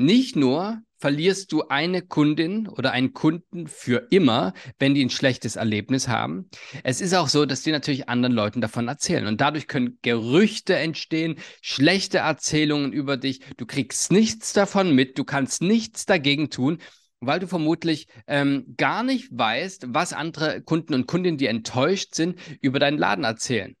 Nicht nur verlierst du eine Kundin oder einen Kunden für immer, wenn die ein schlechtes Erlebnis haben. Es ist auch so, dass die natürlich anderen Leuten davon erzählen. Und dadurch können Gerüchte entstehen, schlechte Erzählungen über dich. Du kriegst nichts davon mit, du kannst nichts dagegen tun weil du vermutlich ähm, gar nicht weißt, was andere Kunden und Kundinnen, die enttäuscht sind, über deinen Laden erzählen.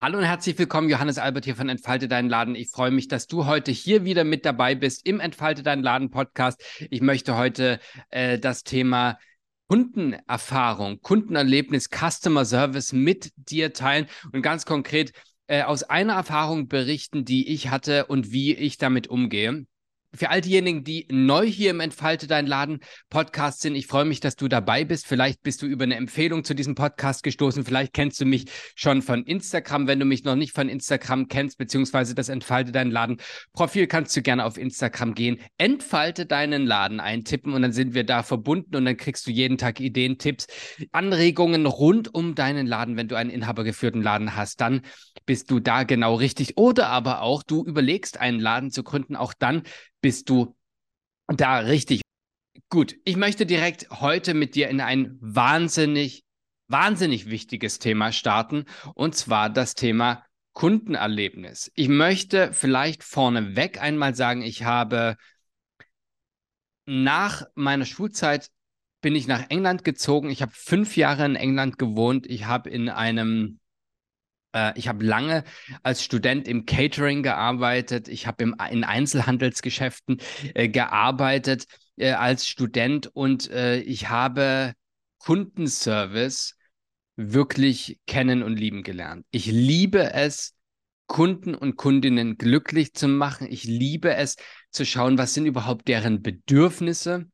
Hallo und herzlich willkommen, Johannes Albert hier von Entfalte deinen Laden. Ich freue mich, dass du heute hier wieder mit dabei bist im Entfalte deinen Laden Podcast. Ich möchte heute äh, das Thema Kundenerfahrung, Kundenerlebnis, Customer Service mit dir teilen und ganz konkret äh, aus einer Erfahrung berichten, die ich hatte und wie ich damit umgehe für all diejenigen, die neu hier im Entfalte dein Laden Podcast sind, ich freue mich, dass du dabei bist. Vielleicht bist du über eine Empfehlung zu diesem Podcast gestoßen. Vielleicht kennst du mich schon von Instagram. Wenn du mich noch nicht von Instagram kennst, beziehungsweise das Entfalte dein Laden Profil, kannst du gerne auf Instagram gehen. Entfalte deinen Laden eintippen und dann sind wir da verbunden und dann kriegst du jeden Tag Ideen, Tipps, Anregungen rund um deinen Laden. Wenn du einen inhabergeführten Laden hast, dann bist du da genau richtig. Oder aber auch du überlegst, einen Laden zu gründen. Auch dann bist du da richtig. Gut, ich möchte direkt heute mit dir in ein wahnsinnig, wahnsinnig wichtiges Thema starten, und zwar das Thema Kundenerlebnis. Ich möchte vielleicht vorneweg einmal sagen, ich habe nach meiner Schulzeit bin ich nach England gezogen. Ich habe fünf Jahre in England gewohnt. Ich habe in einem äh, ich habe lange als Student im Catering gearbeitet. Ich habe in Einzelhandelsgeschäften äh, gearbeitet äh, als Student und äh, ich habe Kundenservice wirklich kennen und lieben gelernt. Ich liebe es, Kunden und Kundinnen glücklich zu machen. Ich liebe es zu schauen, was sind überhaupt deren Bedürfnisse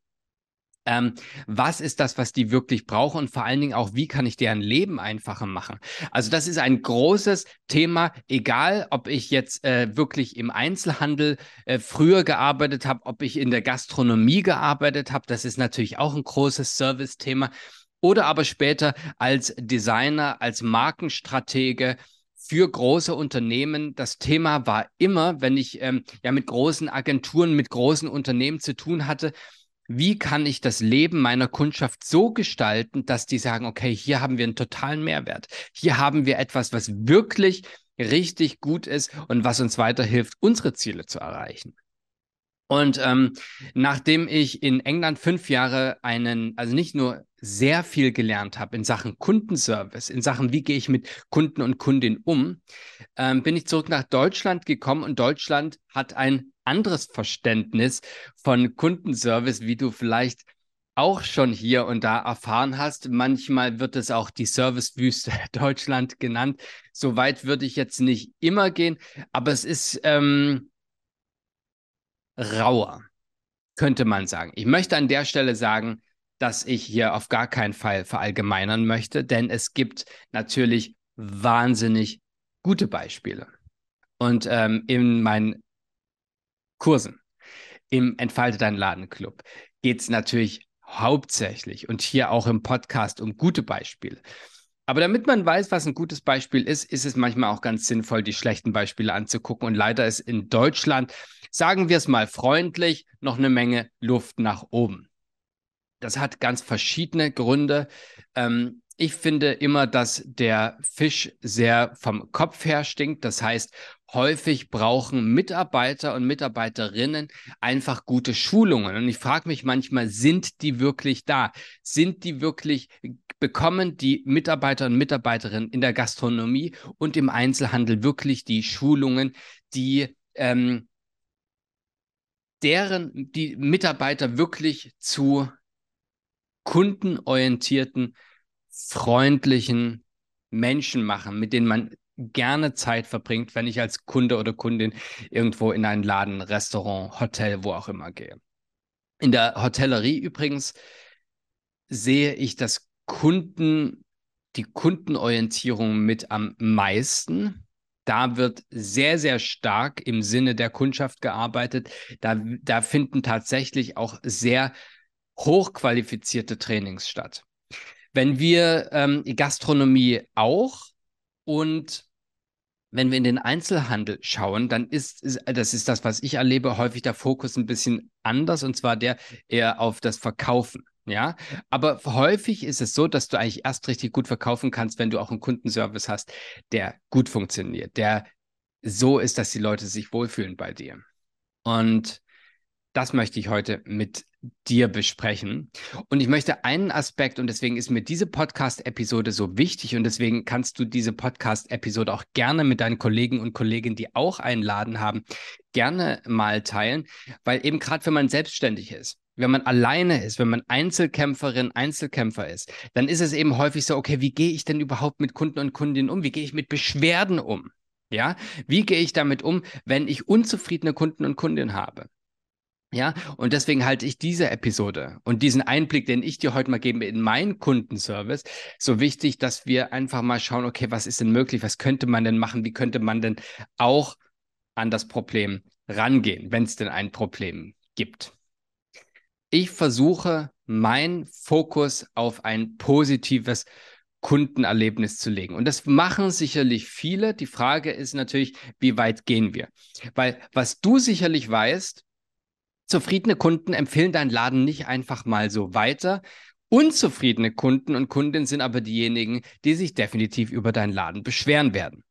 ähm, was ist das, was die wirklich brauchen und vor allen Dingen auch, wie kann ich deren Leben einfacher machen? Also das ist ein großes Thema, egal ob ich jetzt äh, wirklich im Einzelhandel äh, früher gearbeitet habe, ob ich in der Gastronomie gearbeitet habe, das ist natürlich auch ein großes Service-Thema, oder aber später als Designer, als Markenstratege, für große Unternehmen. Das Thema war immer, wenn ich ähm, ja mit großen Agenturen, mit großen Unternehmen zu tun hatte, wie kann ich das Leben meiner Kundschaft so gestalten, dass die sagen, okay, hier haben wir einen totalen Mehrwert. Hier haben wir etwas, was wirklich richtig gut ist und was uns weiterhilft, unsere Ziele zu erreichen. Und ähm, nachdem ich in England fünf Jahre einen, also nicht nur sehr viel gelernt habe in Sachen Kundenservice, in Sachen, wie gehe ich mit Kunden und Kundinnen um, ähm, bin ich zurück nach Deutschland gekommen und Deutschland hat ein anderes Verständnis von Kundenservice, wie du vielleicht auch schon hier und da erfahren hast. Manchmal wird es auch die Servicewüste Deutschland genannt. So weit würde ich jetzt nicht immer gehen, aber es ist ähm, rauer, könnte man sagen. Ich möchte an der Stelle sagen, dass ich hier auf gar keinen Fall verallgemeinern möchte, denn es gibt natürlich wahnsinnig gute Beispiele. Und ähm, in meinen Kursen im Entfalte dein Ladenclub geht es natürlich hauptsächlich und hier auch im Podcast um gute Beispiele. Aber damit man weiß, was ein gutes Beispiel ist, ist es manchmal auch ganz sinnvoll, die schlechten Beispiele anzugucken. Und leider ist in Deutschland, sagen wir es mal freundlich, noch eine Menge Luft nach oben. Das hat ganz verschiedene Gründe. Ähm, ich finde immer, dass der Fisch sehr vom Kopf her stinkt. Das heißt, häufig brauchen Mitarbeiter und Mitarbeiterinnen einfach gute Schulungen. Und ich frage mich manchmal, sind die wirklich da? Sind die wirklich, bekommen die Mitarbeiter und Mitarbeiterinnen in der Gastronomie und im Einzelhandel wirklich die Schulungen, die ähm, deren, die Mitarbeiter wirklich zu kundenorientierten, freundlichen Menschen machen, mit denen man gerne Zeit verbringt, wenn ich als Kunde oder Kundin irgendwo in ein Laden, Restaurant, Hotel, wo auch immer gehe. In der Hotellerie übrigens sehe ich das Kunden, die Kundenorientierung mit am meisten. Da wird sehr, sehr stark im Sinne der Kundschaft gearbeitet. Da, da finden tatsächlich auch sehr hochqualifizierte Trainings statt. Wenn wir ähm, Gastronomie auch und wenn wir in den Einzelhandel schauen, dann ist, ist, das ist das, was ich erlebe, häufig der Fokus ein bisschen anders und zwar der eher auf das Verkaufen. Ja, aber häufig ist es so, dass du eigentlich erst richtig gut verkaufen kannst, wenn du auch einen Kundenservice hast, der gut funktioniert, der so ist, dass die Leute sich wohlfühlen bei dir. Und das möchte ich heute mit dir besprechen. Und ich möchte einen Aspekt, und deswegen ist mir diese Podcast-Episode so wichtig, und deswegen kannst du diese Podcast-Episode auch gerne mit deinen Kollegen und Kolleginnen, die auch einen Laden haben, gerne mal teilen, weil eben gerade wenn man selbstständig ist, wenn man alleine ist, wenn man Einzelkämpferin, Einzelkämpfer ist, dann ist es eben häufig so, okay, wie gehe ich denn überhaupt mit Kunden und Kundinnen um? Wie gehe ich mit Beschwerden um? Ja, wie gehe ich damit um, wenn ich unzufriedene Kunden und Kundinnen habe? Ja, und deswegen halte ich diese Episode und diesen Einblick, den ich dir heute mal gebe in meinen Kundenservice, so wichtig, dass wir einfach mal schauen, okay, was ist denn möglich? Was könnte man denn machen? Wie könnte man denn auch an das Problem rangehen, wenn es denn ein Problem gibt? Ich versuche, meinen Fokus auf ein positives Kundenerlebnis zu legen. Und das machen sicherlich viele. Die Frage ist natürlich, wie weit gehen wir? Weil was du sicherlich weißt, Zufriedene Kunden empfehlen deinen Laden nicht einfach mal so weiter. Unzufriedene Kunden und Kundinnen sind aber diejenigen, die sich definitiv über deinen Laden beschweren werden.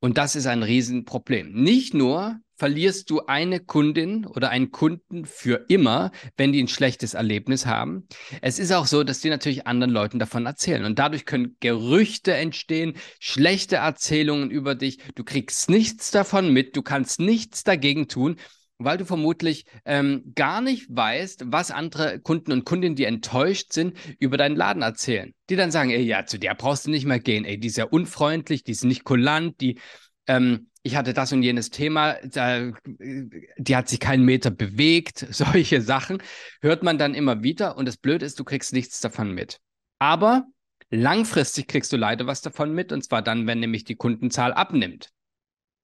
Und das ist ein Riesenproblem. Nicht nur verlierst du eine Kundin oder einen Kunden für immer, wenn die ein schlechtes Erlebnis haben. Es ist auch so, dass die natürlich anderen Leuten davon erzählen. Und dadurch können Gerüchte entstehen, schlechte Erzählungen über dich. Du kriegst nichts davon mit, du kannst nichts dagegen tun weil du vermutlich ähm, gar nicht weißt, was andere Kunden und Kundinnen, die enttäuscht sind, über deinen Laden erzählen. Die dann sagen, ey, ja, zu der brauchst du nicht mehr gehen, ey, die ist ja unfreundlich, die ist nicht kulant, die, ähm, ich hatte das und jenes Thema, da, die hat sich keinen Meter bewegt, solche Sachen, hört man dann immer wieder und das Blöde ist, du kriegst nichts davon mit. Aber langfristig kriegst du leider was davon mit und zwar dann, wenn nämlich die Kundenzahl abnimmt,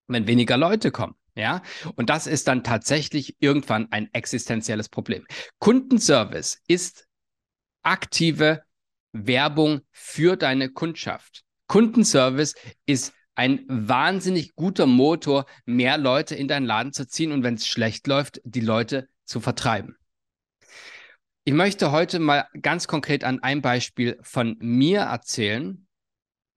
wenn weniger Leute kommen. Ja, und das ist dann tatsächlich irgendwann ein existenzielles Problem. Kundenservice ist aktive Werbung für deine Kundschaft. Kundenservice ist ein wahnsinnig guter Motor, mehr Leute in deinen Laden zu ziehen und wenn es schlecht läuft, die Leute zu vertreiben. Ich möchte heute mal ganz konkret an einem Beispiel von mir erzählen,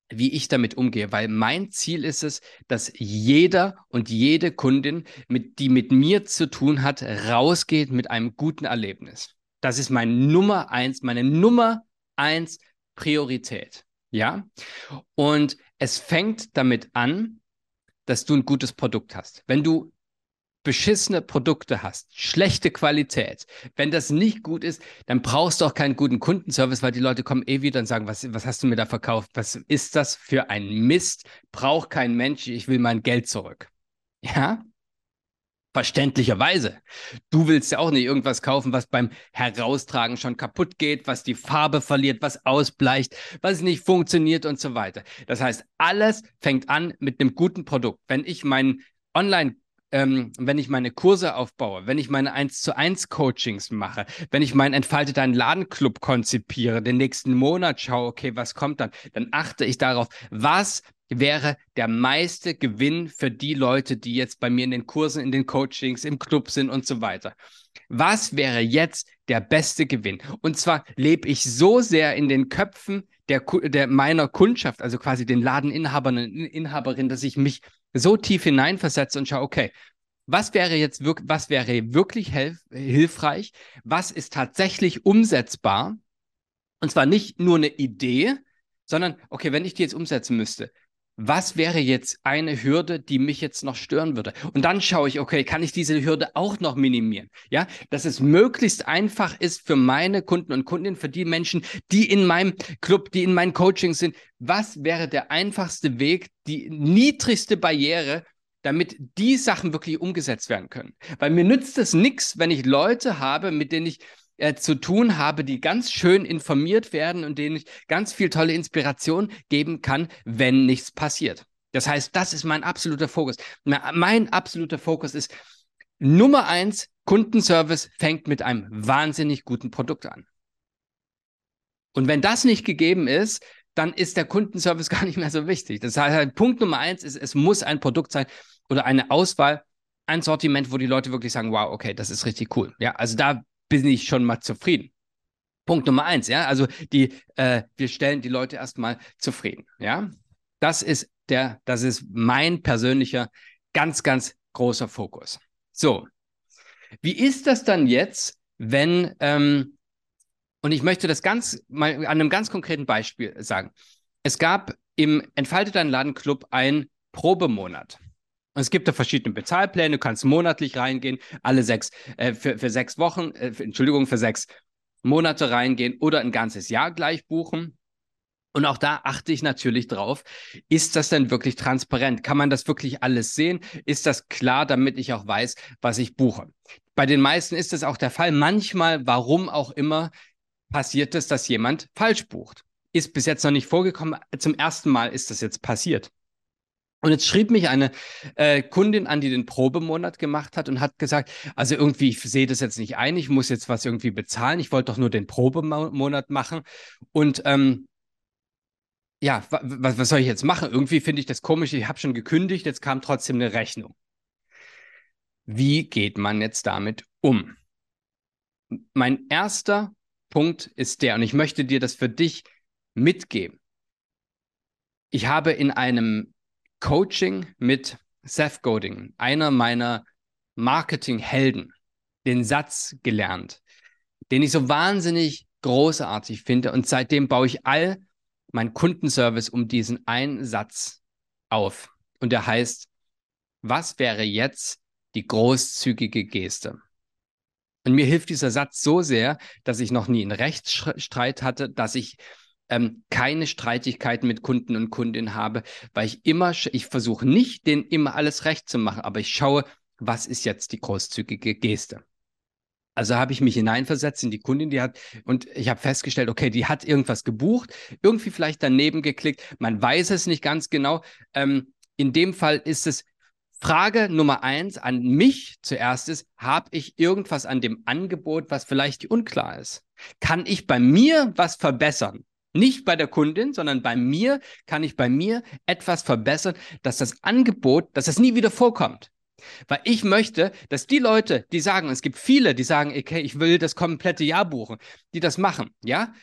wie ich damit umgehe, weil mein Ziel ist es, dass jeder und jede Kundin, mit, die mit mir zu tun hat, rausgeht mit einem guten Erlebnis. Das ist mein Nummer eins, meine Nummer eins Priorität. Ja. Und es fängt damit an, dass du ein gutes Produkt hast. Wenn du beschissene Produkte hast, schlechte Qualität, wenn das nicht gut ist, dann brauchst du auch keinen guten Kundenservice, weil die Leute kommen eh wieder und sagen, was, was hast du mir da verkauft? Was ist das für ein Mist? Braucht kein Mensch, ich will mein Geld zurück. Ja? Verständlicherweise. Du willst ja auch nicht irgendwas kaufen, was beim Heraustragen schon kaputt geht, was die Farbe verliert, was ausbleicht, was nicht funktioniert und so weiter. Das heißt, alles fängt an mit einem guten Produkt. Wenn ich meinen Online ähm, wenn ich meine Kurse aufbaue, wenn ich meine 1 zu 1 Coachings mache, wenn ich meinen entfaltet einen Ladenclub konzipiere, den nächsten Monat schaue, okay, was kommt dann, dann achte ich darauf, was wäre der meiste Gewinn für die Leute, die jetzt bei mir in den Kursen, in den Coachings, im Club sind und so weiter. Was wäre jetzt der beste Gewinn? Und zwar lebe ich so sehr in den Köpfen der, der meiner Kundschaft, also quasi den Ladeninhabern und Inhaberinnen, dass ich mich so tief hineinversetze und schaue, okay, was wäre jetzt wirklich, was wäre wirklich hilfreich? Was ist tatsächlich umsetzbar? Und zwar nicht nur eine Idee, sondern, okay, wenn ich die jetzt umsetzen müsste, was wäre jetzt eine Hürde, die mich jetzt noch stören würde? Und dann schaue ich, okay, kann ich diese Hürde auch noch minimieren? Ja, dass es möglichst einfach ist für meine Kunden und Kundinnen, für die Menschen, die in meinem Club, die in meinen Coachings sind. Was wäre der einfachste Weg, die niedrigste Barriere, damit die Sachen wirklich umgesetzt werden können? Weil mir nützt es nichts, wenn ich Leute habe, mit denen ich äh, zu tun habe, die ganz schön informiert werden und denen ich ganz viel tolle Inspiration geben kann, wenn nichts passiert. Das heißt, das ist mein absoluter Fokus. Mein absoluter Fokus ist Nummer eins, Kundenservice fängt mit einem wahnsinnig guten Produkt an. Und wenn das nicht gegeben ist, dann ist der Kundenservice gar nicht mehr so wichtig. Das heißt, Punkt Nummer eins ist, es muss ein Produkt sein oder eine Auswahl, ein Sortiment, wo die Leute wirklich sagen, wow, okay, das ist richtig cool. Ja, also da bin ich schon mal zufrieden. Punkt Nummer eins, ja, also die, äh, wir stellen die Leute erstmal zufrieden, ja. Das ist der, das ist mein persönlicher, ganz, ganz großer Fokus. So, wie ist das dann jetzt, wenn, ähm, und ich möchte das ganz mal an einem ganz konkreten Beispiel sagen. Es gab im Entfalte dein Ladenclub ein Probemonat. Es gibt da verschiedene Bezahlpläne, du kannst monatlich reingehen, alle sechs, äh, für, für sechs Wochen, äh, für, Entschuldigung, für sechs Monate reingehen oder ein ganzes Jahr gleich buchen. Und auch da achte ich natürlich drauf, ist das denn wirklich transparent? Kann man das wirklich alles sehen? Ist das klar, damit ich auch weiß, was ich buche? Bei den meisten ist das auch der Fall. Manchmal, warum auch immer, passiert es, dass jemand falsch bucht. Ist bis jetzt noch nicht vorgekommen. Zum ersten Mal ist das jetzt passiert. Und jetzt schrieb mich eine äh, Kundin an, die den Probemonat gemacht hat und hat gesagt, also irgendwie, ich sehe das jetzt nicht ein, ich muss jetzt was irgendwie bezahlen, ich wollte doch nur den Probemonat machen. Und ähm, ja, was, was soll ich jetzt machen? Irgendwie finde ich das komisch, ich habe schon gekündigt, jetzt kam trotzdem eine Rechnung. Wie geht man jetzt damit um? Mein erster Punkt ist der, und ich möchte dir das für dich mitgeben. Ich habe in einem Coaching mit Seth Godin, einer meiner Marketinghelden, den Satz gelernt, den ich so wahnsinnig großartig finde. Und seitdem baue ich all mein Kundenservice um diesen einen Satz auf. Und der heißt, was wäre jetzt die großzügige Geste? Und mir hilft dieser Satz so sehr, dass ich noch nie einen Rechtsstreit hatte, dass ich ähm, keine Streitigkeiten mit Kunden und Kundinnen habe, weil ich immer, ich versuche nicht, denen immer alles recht zu machen, aber ich schaue, was ist jetzt die großzügige Geste. Also habe ich mich hineinversetzt in die Kundin, die hat, und ich habe festgestellt, okay, die hat irgendwas gebucht, irgendwie vielleicht daneben geklickt, man weiß es nicht ganz genau. Ähm, in dem Fall ist es Frage Nummer eins an mich zuerst ist, habe ich irgendwas an dem Angebot, was vielleicht unklar ist? Kann ich bei mir was verbessern? Nicht bei der Kundin, sondern bei mir kann ich bei mir etwas verbessern, dass das Angebot, dass es nie wieder vorkommt. Weil ich möchte, dass die Leute, die sagen, es gibt viele, die sagen, okay, ich will das komplette Jahr buchen, die das machen, ja,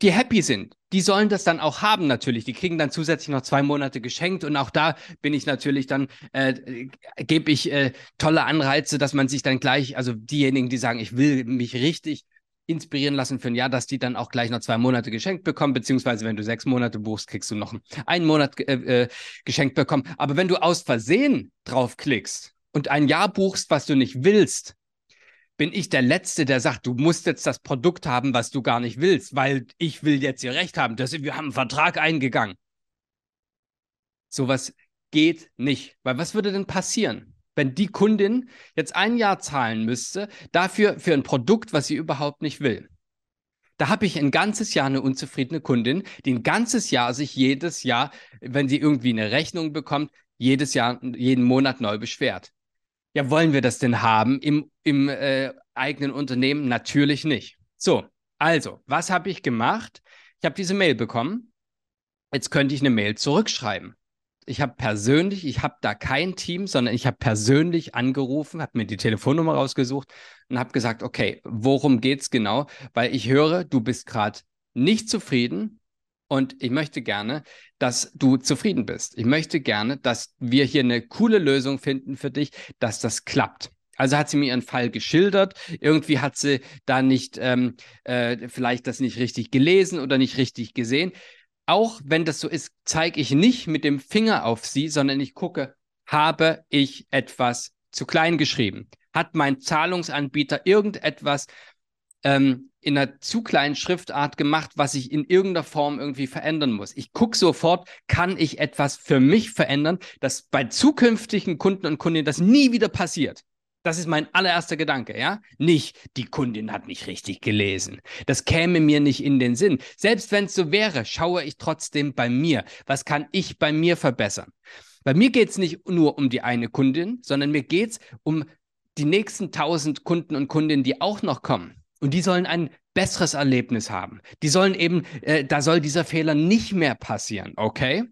die happy sind, die sollen das dann auch haben natürlich. Die kriegen dann zusätzlich noch zwei Monate geschenkt und auch da bin ich natürlich dann, äh, gebe ich äh, tolle Anreize, dass man sich dann gleich, also diejenigen, die sagen, ich will mich richtig inspirieren lassen für ein Jahr, dass die dann auch gleich noch zwei Monate geschenkt bekommen, beziehungsweise wenn du sechs Monate buchst, kriegst du noch einen Monat äh, äh, geschenkt bekommen. Aber wenn du aus Versehen draufklickst und ein Jahr buchst, was du nicht willst, bin ich der Letzte, der sagt, du musst jetzt das Produkt haben, was du gar nicht willst, weil ich will jetzt hier Recht haben. Das, wir haben einen Vertrag eingegangen. Sowas geht nicht. Weil was würde denn passieren? Wenn die Kundin jetzt ein Jahr zahlen müsste, dafür für ein Produkt, was sie überhaupt nicht will. Da habe ich ein ganzes Jahr eine unzufriedene Kundin, die ein ganzes Jahr sich jedes Jahr, wenn sie irgendwie eine Rechnung bekommt, jedes Jahr, jeden Monat neu beschwert. Ja, wollen wir das denn haben im, im äh, eigenen Unternehmen? Natürlich nicht. So, also, was habe ich gemacht? Ich habe diese Mail bekommen. Jetzt könnte ich eine Mail zurückschreiben ich habe persönlich, ich habe da kein Team, sondern ich habe persönlich angerufen, habe mir die Telefonnummer rausgesucht und habe gesagt, okay, worum geht's genau? Weil ich höre, du bist gerade nicht zufrieden und ich möchte gerne, dass du zufrieden bist. Ich möchte gerne, dass wir hier eine coole Lösung finden für dich, dass das klappt. Also hat sie mir ihren Fall geschildert. Irgendwie hat sie da nicht, ähm, äh, vielleicht das nicht richtig gelesen oder nicht richtig gesehen auch wenn das so ist, zeige ich nicht mit dem Finger auf sie, sondern ich gucke, habe ich etwas zu klein geschrieben? Hat mein Zahlungsanbieter irgendetwas ähm, in einer zu kleinen Schriftart gemacht, was ich in irgendeiner Form irgendwie verändern muss? Ich gucke sofort, kann ich etwas für mich verändern, dass bei zukünftigen Kunden und Kundinnen das nie wieder passiert? Das ist mein allererster Gedanke, ja? Nicht, die Kundin hat nicht richtig gelesen. Das käme mir nicht in den Sinn. Selbst wenn es so wäre, schaue ich trotzdem bei mir. Was kann ich bei mir verbessern? Bei mir geht es nicht nur um die eine Kundin, sondern mir geht es um die nächsten tausend Kunden und Kundinnen, die auch noch kommen. Und die sollen ein besseres Erlebnis haben. Die sollen eben, äh, da soll dieser Fehler nicht mehr passieren, okay?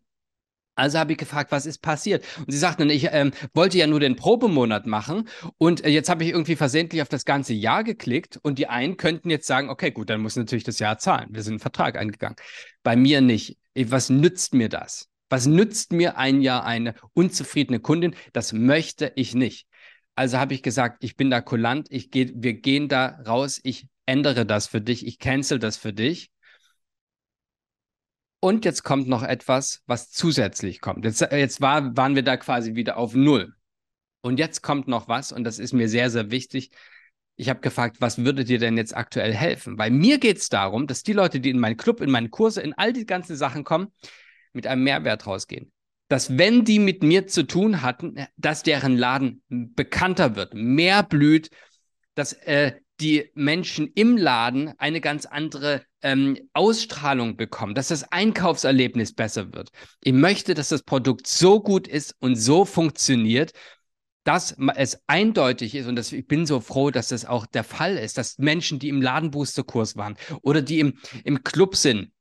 Also habe ich gefragt, was ist passiert? Und sie sagten, ich ähm, wollte ja nur den Probemonat machen und äh, jetzt habe ich irgendwie versehentlich auf das ganze Jahr geklickt und die einen könnten jetzt sagen, okay, gut, dann muss natürlich das Jahr zahlen. Wir sind einen Vertrag eingegangen. Bei mir nicht. Was nützt mir das? Was nützt mir ein Jahr eine unzufriedene Kundin? Das möchte ich nicht. Also habe ich gesagt, ich bin da kulant, ich geh, wir gehen da raus, ich ändere das für dich, ich cancel das für dich und jetzt kommt noch etwas, was zusätzlich kommt. Jetzt, äh, jetzt war, waren wir da quasi wieder auf Null. Und jetzt kommt noch was, und das ist mir sehr, sehr wichtig. Ich habe gefragt, was würde dir denn jetzt aktuell helfen? Weil mir geht es darum, dass die Leute, die in meinen Club, in meine Kurse, in all die ganzen Sachen kommen, mit einem Mehrwert rausgehen. Dass wenn die mit mir zu tun hatten, dass deren Laden bekannter wird, mehr blüht, dass äh, die Menschen im Laden eine ganz andere ähm, Ausstrahlung bekommen, dass das Einkaufserlebnis besser wird. Ich möchte, dass das Produkt so gut ist und so funktioniert, dass es eindeutig ist und das, ich bin so froh, dass das auch der Fall ist, dass Menschen, die im Ladenboosterkurs waren oder die im, im Club sind,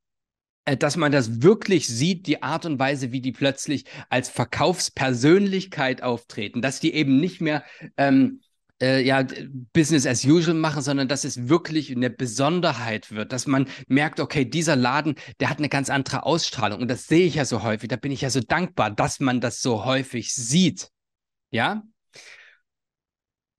äh, dass man das wirklich sieht, die Art und Weise, wie die plötzlich als Verkaufspersönlichkeit auftreten, dass die eben nicht mehr ähm, äh, ja, Business as usual machen, sondern dass es wirklich eine Besonderheit wird, dass man merkt, okay, dieser Laden, der hat eine ganz andere Ausstrahlung. Und das sehe ich ja so häufig. Da bin ich ja so dankbar, dass man das so häufig sieht. Ja?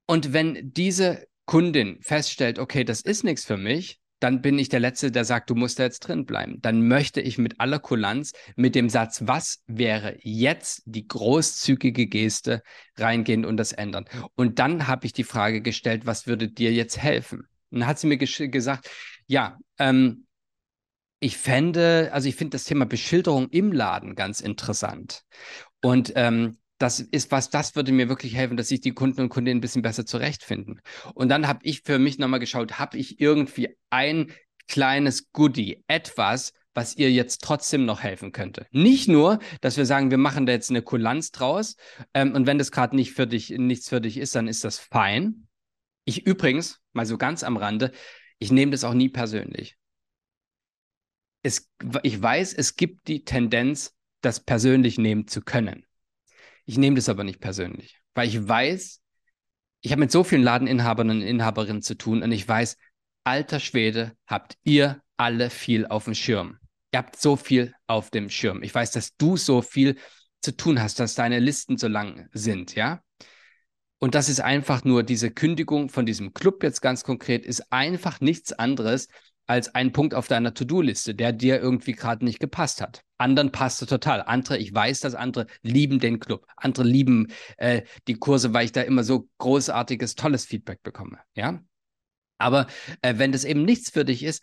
Und wenn diese Kundin feststellt, okay, das ist nichts für mich, dann bin ich der Letzte, der sagt, du musst da jetzt drin bleiben. Dann möchte ich mit aller Kulanz mit dem Satz, was wäre jetzt die großzügige Geste reingehen und das ändern. Und dann habe ich die Frage gestellt, was würde dir jetzt helfen? Und dann hat sie mir gesagt, ja, ähm, ich fände, also ich finde das Thema Beschilderung im Laden ganz interessant. Und ähm, das ist was, das würde mir wirklich helfen, dass sich die Kunden und Kundinnen ein bisschen besser zurechtfinden. Und dann habe ich für mich nochmal geschaut, habe ich irgendwie ein kleines Goodie, etwas, was ihr jetzt trotzdem noch helfen könnte. Nicht nur, dass wir sagen, wir machen da jetzt eine Kulanz draus ähm, und wenn das gerade nicht für dich, nichts für dich ist, dann ist das fein. Ich übrigens, mal so ganz am Rande, ich nehme das auch nie persönlich. Es, ich weiß, es gibt die Tendenz, das persönlich nehmen zu können. Ich nehme das aber nicht persönlich, weil ich weiß, ich habe mit so vielen Ladeninhabern und Inhaberinnen zu tun und ich weiß, alter Schwede, habt ihr alle viel auf dem Schirm. Ihr habt so viel auf dem Schirm. Ich weiß, dass du so viel zu tun hast, dass deine Listen so lang sind, ja? Und das ist einfach nur diese Kündigung von diesem Club jetzt ganz konkret, ist einfach nichts anderes als ein Punkt auf deiner To-Do-Liste, der dir irgendwie gerade nicht gepasst hat. Anderen passt es total. Andere, ich weiß, dass andere lieben den Club. Andere lieben äh, die Kurse, weil ich da immer so großartiges, tolles Feedback bekomme. Ja. Aber äh, wenn das eben nichts für dich ist,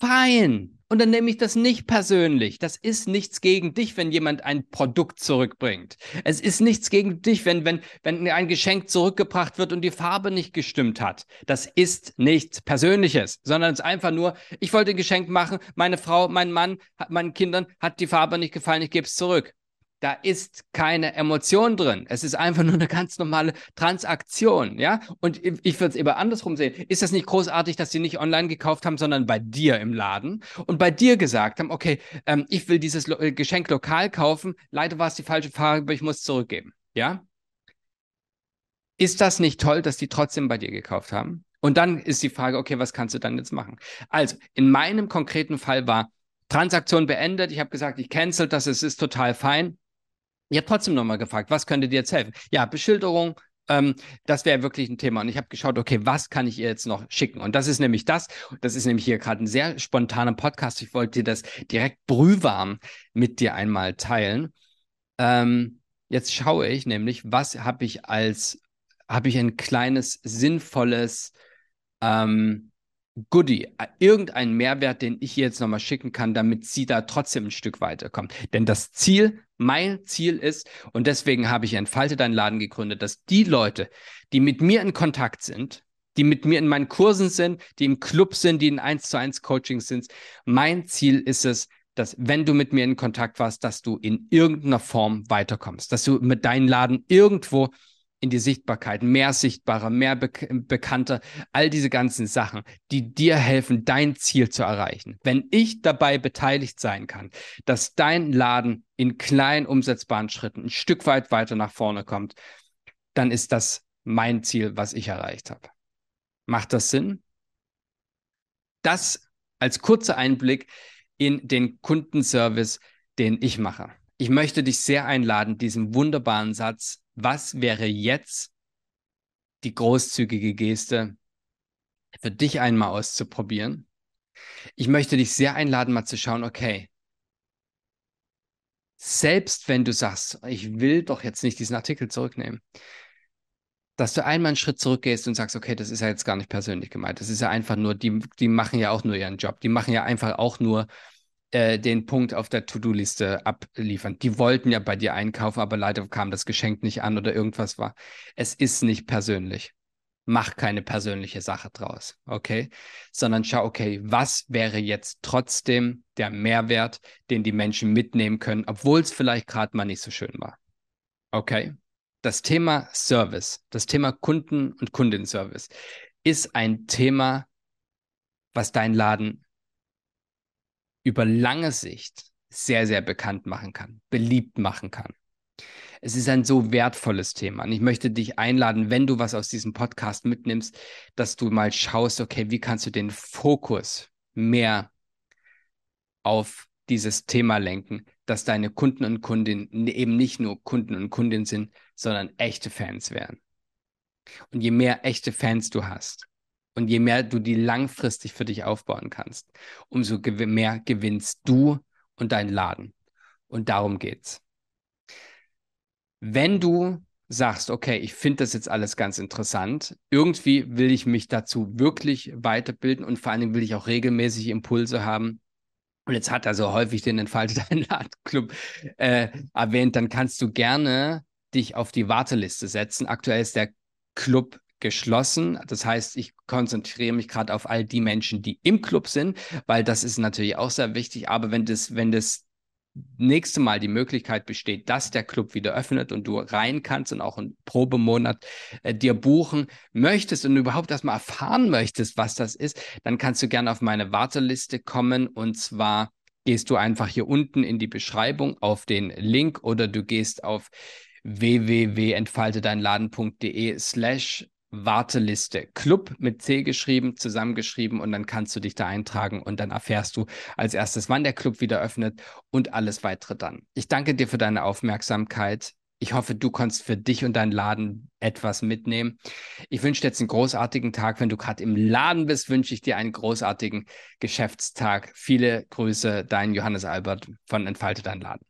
fein. Und dann nehme ich das nicht persönlich. Das ist nichts gegen dich, wenn jemand ein Produkt zurückbringt. Es ist nichts gegen dich, wenn, wenn, wenn ein Geschenk zurückgebracht wird und die Farbe nicht gestimmt hat. Das ist nichts Persönliches, sondern es ist einfach nur, ich wollte ein Geschenk machen, meine Frau, mein Mann, meinen Kindern hat die Farbe nicht gefallen, ich gebe es zurück. Da ist keine Emotion drin. Es ist einfach nur eine ganz normale Transaktion, ja? Und ich würde es eben andersrum sehen. Ist das nicht großartig, dass sie nicht online gekauft haben, sondern bei dir im Laden und bei dir gesagt haben, okay, ähm, ich will dieses Lo äh, Geschenk lokal kaufen, leider war es die falsche Farbe, ich muss zurückgeben, ja? Ist das nicht toll, dass die trotzdem bei dir gekauft haben? Und dann ist die Frage, okay, was kannst du dann jetzt machen? Also, in meinem konkreten Fall war Transaktion beendet. Ich habe gesagt, ich cancel das, es ist total fein. Ich habe trotzdem nochmal gefragt, was könnte dir jetzt helfen? Ja, Beschilderung, ähm, das wäre wirklich ein Thema. Und ich habe geschaut, okay, was kann ich ihr jetzt noch schicken? Und das ist nämlich das, das ist nämlich hier gerade ein sehr spontaner Podcast. Ich wollte dir das direkt brühwarm mit dir einmal teilen. Ähm, jetzt schaue ich nämlich, was habe ich als, habe ich ein kleines, sinnvolles ähm, Goodie, äh, irgendeinen Mehrwert, den ich jetzt nochmal schicken kann, damit sie da trotzdem ein Stück weiterkommt. Denn das Ziel, mein Ziel ist, und deswegen habe ich Entfalte deinen Laden gegründet, dass die Leute, die mit mir in Kontakt sind, die mit mir in meinen Kursen sind, die im Club sind, die in 1 zu 1 Coaching sind, mein Ziel ist es, dass wenn du mit mir in Kontakt warst, dass du in irgendeiner Form weiterkommst, dass du mit deinem Laden irgendwo in die Sichtbarkeit, mehr sichtbarer, mehr be bekannter, all diese ganzen Sachen, die dir helfen, dein Ziel zu erreichen. Wenn ich dabei beteiligt sein kann, dass dein Laden in kleinen umsetzbaren Schritten ein Stück weit weiter nach vorne kommt, dann ist das mein Ziel, was ich erreicht habe. Macht das Sinn? Das als kurzer Einblick in den Kundenservice, den ich mache. Ich möchte dich sehr einladen, diesen wunderbaren Satz, was wäre jetzt die großzügige Geste für dich einmal auszuprobieren? Ich möchte dich sehr einladen, mal zu schauen, okay, selbst wenn du sagst, ich will doch jetzt nicht diesen Artikel zurücknehmen, dass du einmal einen Schritt zurückgehst und sagst, okay, das ist ja jetzt gar nicht persönlich gemeint. Das ist ja einfach nur, die, die machen ja auch nur ihren Job. Die machen ja einfach auch nur äh, den Punkt auf der To-Do-Liste abliefern. Die wollten ja bei dir einkaufen, aber leider kam das Geschenk nicht an oder irgendwas war. Es ist nicht persönlich. Mach keine persönliche Sache draus, okay? Sondern schau, okay, was wäre jetzt trotzdem der Mehrwert, den die Menschen mitnehmen können, obwohl es vielleicht gerade mal nicht so schön war. Okay? das Thema Service, das Thema Kunden- und Kundenservice ist ein Thema, was dein Laden über lange Sicht sehr, sehr bekannt machen kann, beliebt machen kann. Es ist ein so wertvolles Thema. Und ich möchte dich einladen, wenn du was aus diesem Podcast mitnimmst, dass du mal schaust, okay, wie kannst du den Fokus mehr auf dieses Thema lenken, dass deine Kunden und Kundinnen eben nicht nur Kunden und Kundinnen sind, sondern echte Fans werden. Und je mehr echte Fans du hast und je mehr du die langfristig für dich aufbauen kannst, umso mehr gewinnst du und dein Laden. Und darum geht's. Wenn du sagst, okay, ich finde das jetzt alles ganz interessant, irgendwie will ich mich dazu wirklich weiterbilden und vor allen Dingen will ich auch regelmäßig Impulse haben, und jetzt hat er so häufig den Entfalte deinen Club äh, erwähnt, dann kannst du gerne dich auf die Warteliste setzen. Aktuell ist der Club geschlossen. Das heißt, ich konzentriere mich gerade auf all die Menschen, die im Club sind, weil das ist natürlich auch sehr wichtig. Aber wenn das, wenn das nächste Mal die Möglichkeit besteht, dass der Club wieder öffnet und du rein kannst und auch einen Probemonat äh, dir buchen möchtest und überhaupt erstmal erfahren möchtest, was das ist, dann kannst du gerne auf meine Warteliste kommen und zwar gehst du einfach hier unten in die Beschreibung auf den Link oder du gehst auf www.entfaltedeinladen.de slash Warteliste Club mit C geschrieben, zusammengeschrieben und dann kannst du dich da eintragen und dann erfährst du als erstes, wann der Club wieder öffnet und alles weitere dann. Ich danke dir für deine Aufmerksamkeit. Ich hoffe, du kannst für dich und deinen Laden etwas mitnehmen. Ich wünsche dir jetzt einen großartigen Tag. Wenn du gerade im Laden bist, wünsche ich dir einen großartigen Geschäftstag. Viele Grüße, dein Johannes Albert von Entfalte dein Laden.